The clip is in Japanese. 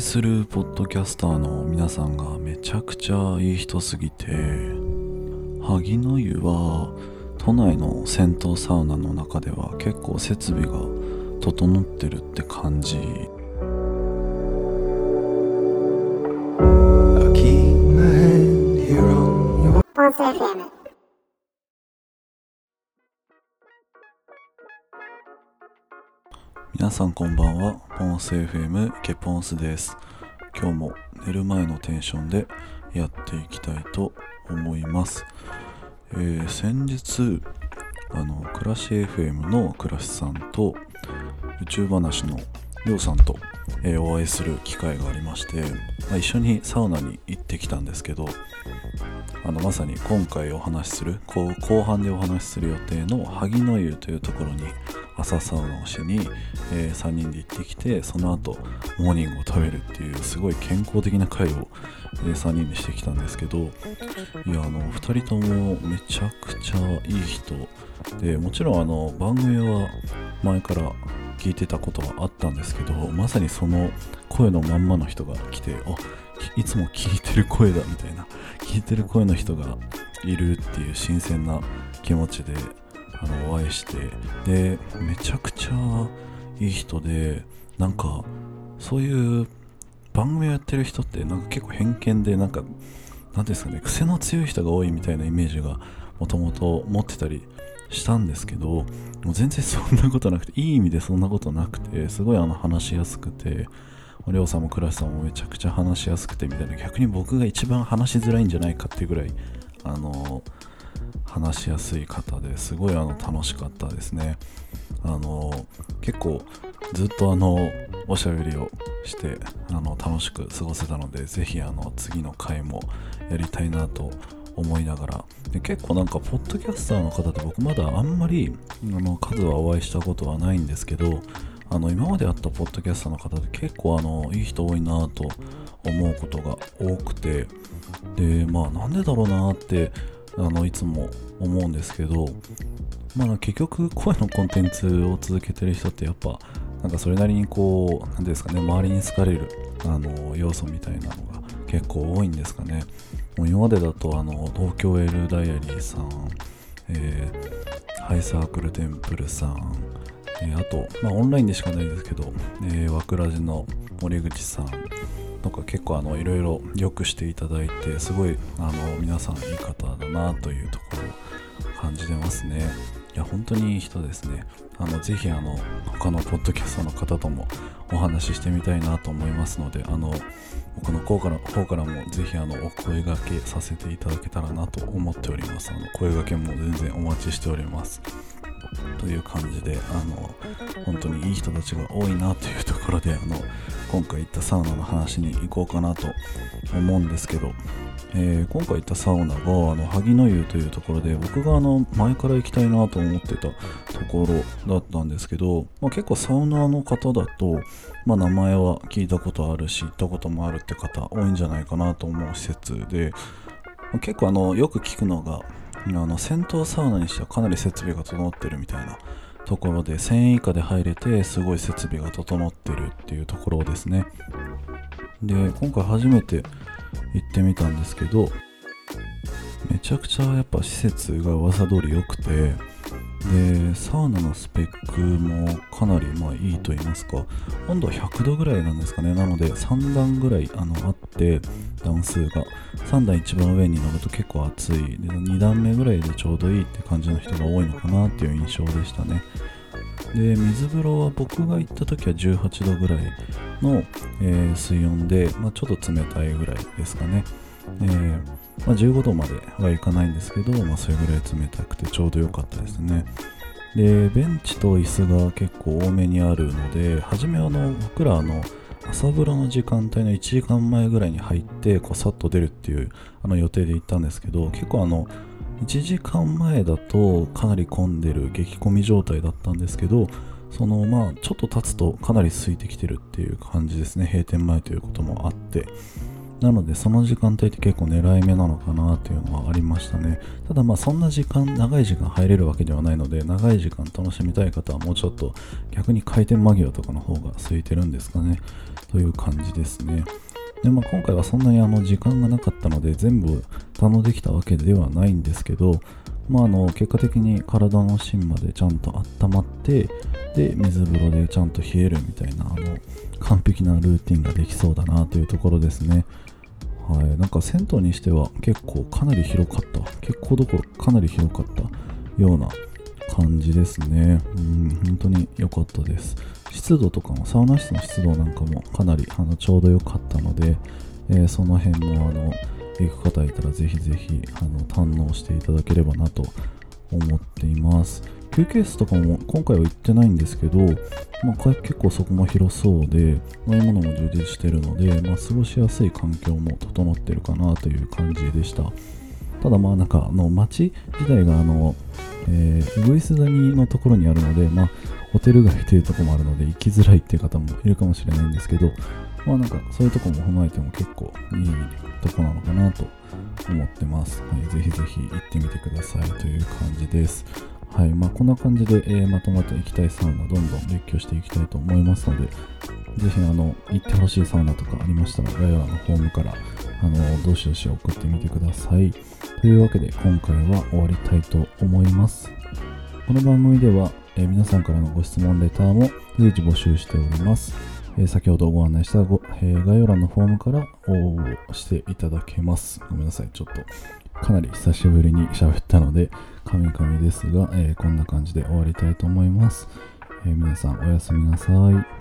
愛するポッドキャスターの皆さんがめちゃくちゃいい人すぎて萩の湯は都内の銭湯サウナの中では結構設備が整ってるって感じ。ポンス FM さんこんばんは。ポンス FM ケポンスです。今日も寝る前のテンションでやっていきたいと思います、えー先日あの暮らし FM の暮らしさんと宇宙話のりょうさんと、えーお会いする機会がありまして、まあ一緒にサウナに行ってきたんですけどあのまさに今回お話しするこう後半でお話しする予定の萩の湯というところに朝サウナをしに、え3人で行ってきてその後モーニングを食べるっていうすごい健康的な会を、え3人でしてきたんですけどいやあの2人ともめちゃくちゃいい人。でもちろんあの番組は前から聞いてたことはあったんですけどまさにその声のまんまの人が来てあいつも聞いてる声だみたいな聞いてる声の人がいるっていう新鮮な気持ちであのお会いしてでめちゃくちゃいい人でなんかそういう番組をやってる人ってなんか結構偏見でなんかなんですかね癖の強い人が多いみたいなイメージがもともと持ってたりしたんですけどもう全然そんなことなくていい意味でそんなことなくてすごいあの話しやすくてりょうさんも倉橋さんもめちゃくちゃ話しやすくてみたいな逆に僕が一番話しづらいんじゃないかっていうぐらいあの話しやすい方ですごいあの楽しかったですね。あの結構ずっとあのおしゃべりをしてあの楽しく過ごせたのでぜひあの次の回もやりたいなと思いながら。で結構なんかポッドキャスターの方って僕まだあんまりあの数はお会いしたことはないんですけどあの今まで会ったポッドキャスターの方って結構あのいい人多いなと思うことが多くて。でまあなんでだろうなってあのいつも思うんですけどまあ結局声のコンテンツを続けてる人ってやっぱなんかそれなりにこう何ですかね周りに好かれるあの要素みたいなのが結構多いんですかね。もう今までだとあの東京エルダイアリーさん、えーハイサークルテンプルさん、えーあと、まあ、オンラインでしかないですけど、えー、ワクラジの森口さんとか結構あのいろいろよくしていただいてすごいあの皆さんいい方だなというところを感じてますね。いや本当にいい人ですね。あのぜひあの他のポッドキャストの方ともお話ししてみたいなと思いますのであの僕の方から方からもぜひあのお声掛けさせていただけたらなと思っております。あの声掛けも全然お待ちしております。という感じであの本当にいい人たちが多いなというところであの今回行ったサウナの話に行こうかなと思うんですけど、えー今回行ったサウナがあの萩の湯というところで僕があの前から行きたいなと思ってたところだったんですけど、まあ、結構サウナの方だと、まあ、名前は聞いたことあるし行ったこともあるって方多いんじゃないかなと思う施設でまあ結構あのよく聞くのがあの銭湯サウナにしてはかなり設備が整ってるみたいなところで1000円以下で入れてすごい設備が整ってるっていうところですね。で今回初めて行ってみたんですけどめちゃくちゃやっぱ施設が噂通り良くてでサウナのスペックもかなりまあいいと言いますか温度は100度ぐらいなんですかね。なので3段ぐらいあのあって段数が。3段一番上に乗ると結構暑い。で2段目ぐらいでちょうどいいって感じの人が多いのかなっていう印象でしたね。で水風呂は僕が行った時は18度ぐらいの、えー水温で、まあ、ちょっと冷たいぐらいですかね、えーまあ、15度まではいかないんですけど、まあ、それぐらい冷たくてちょうど良かったですね。でベンチと椅子が結構多めにあるので初めあの僕らあの朝風呂の時間帯の1時間前ぐらいに入ってこうさっと出るっていうあの予定で行ったんですけど結構あの1時間前だとかなり混んでる激混み状態だったんですけどそのまあちょっと経つとかなり空いてきてるっていう感じですね。閉店前ということもあって。なのでその時間帯って結構狙い目なのかなっていうのはありましたね。ただまあそんな時間長い時間入れるわけではないので長い時間楽しみたい方はもうちょっと逆に開店間際とかの方が空いてるんですかね。という感じですね。でまあ、今回はそんなにあの時間がなかったので全部堪能できたわけではないんですけど、まあ、あの結果的に体の芯までちゃんと温まってで水風呂でちゃんと冷えるみたいなあの完璧なルーティンができそうだなというところですね。はい、なんか銭湯にしては結構かなり広かった。結構どころかなり広かったような感じですね。うん本当に良かったです。湿度とかもサウナ室の湿度なんかもかなりあのちょうど良かったので、えーその辺もあの行く方いたらぜひぜひあの堪能していただければなと思っています。休憩室とかも今回は行ってないんですけど、まあ、結構そこも広そうで飲み物も充実してるので、まあ、過ごしやすい環境も整ってるかなという感じでした。ただまあなんかあの街自体があの、えー、ウグイス谷のところにあるので、まあ、ホテル街というところもあるので行きづらいっていう方もいるかもしれないんですけどまあなんかそういうところも踏まえても結構いいとこなのかなと思ってます、はい、ぜひぜひ行ってみてくださいという感じです。はいまあ、こんな感じで、えーまとまって行きたいサウナどんどん列挙していきたいと思いますのでぜひあの行ってほしいサウナとかありましたら概要欄のフォームからあのどしどし送ってみてください。というわけで今回は終わりたいと思います。この番組では、えー皆さんからのご質問レターも随時募集しております、え先ほどご案内したご、えー概要欄のフォームから応募していただけます。ごめんなさいちょっと。かなり久しぶりに喋ったのでカミカミですが、えーこんな感じで終わりたいと思います、えー皆さんおやすみなさい。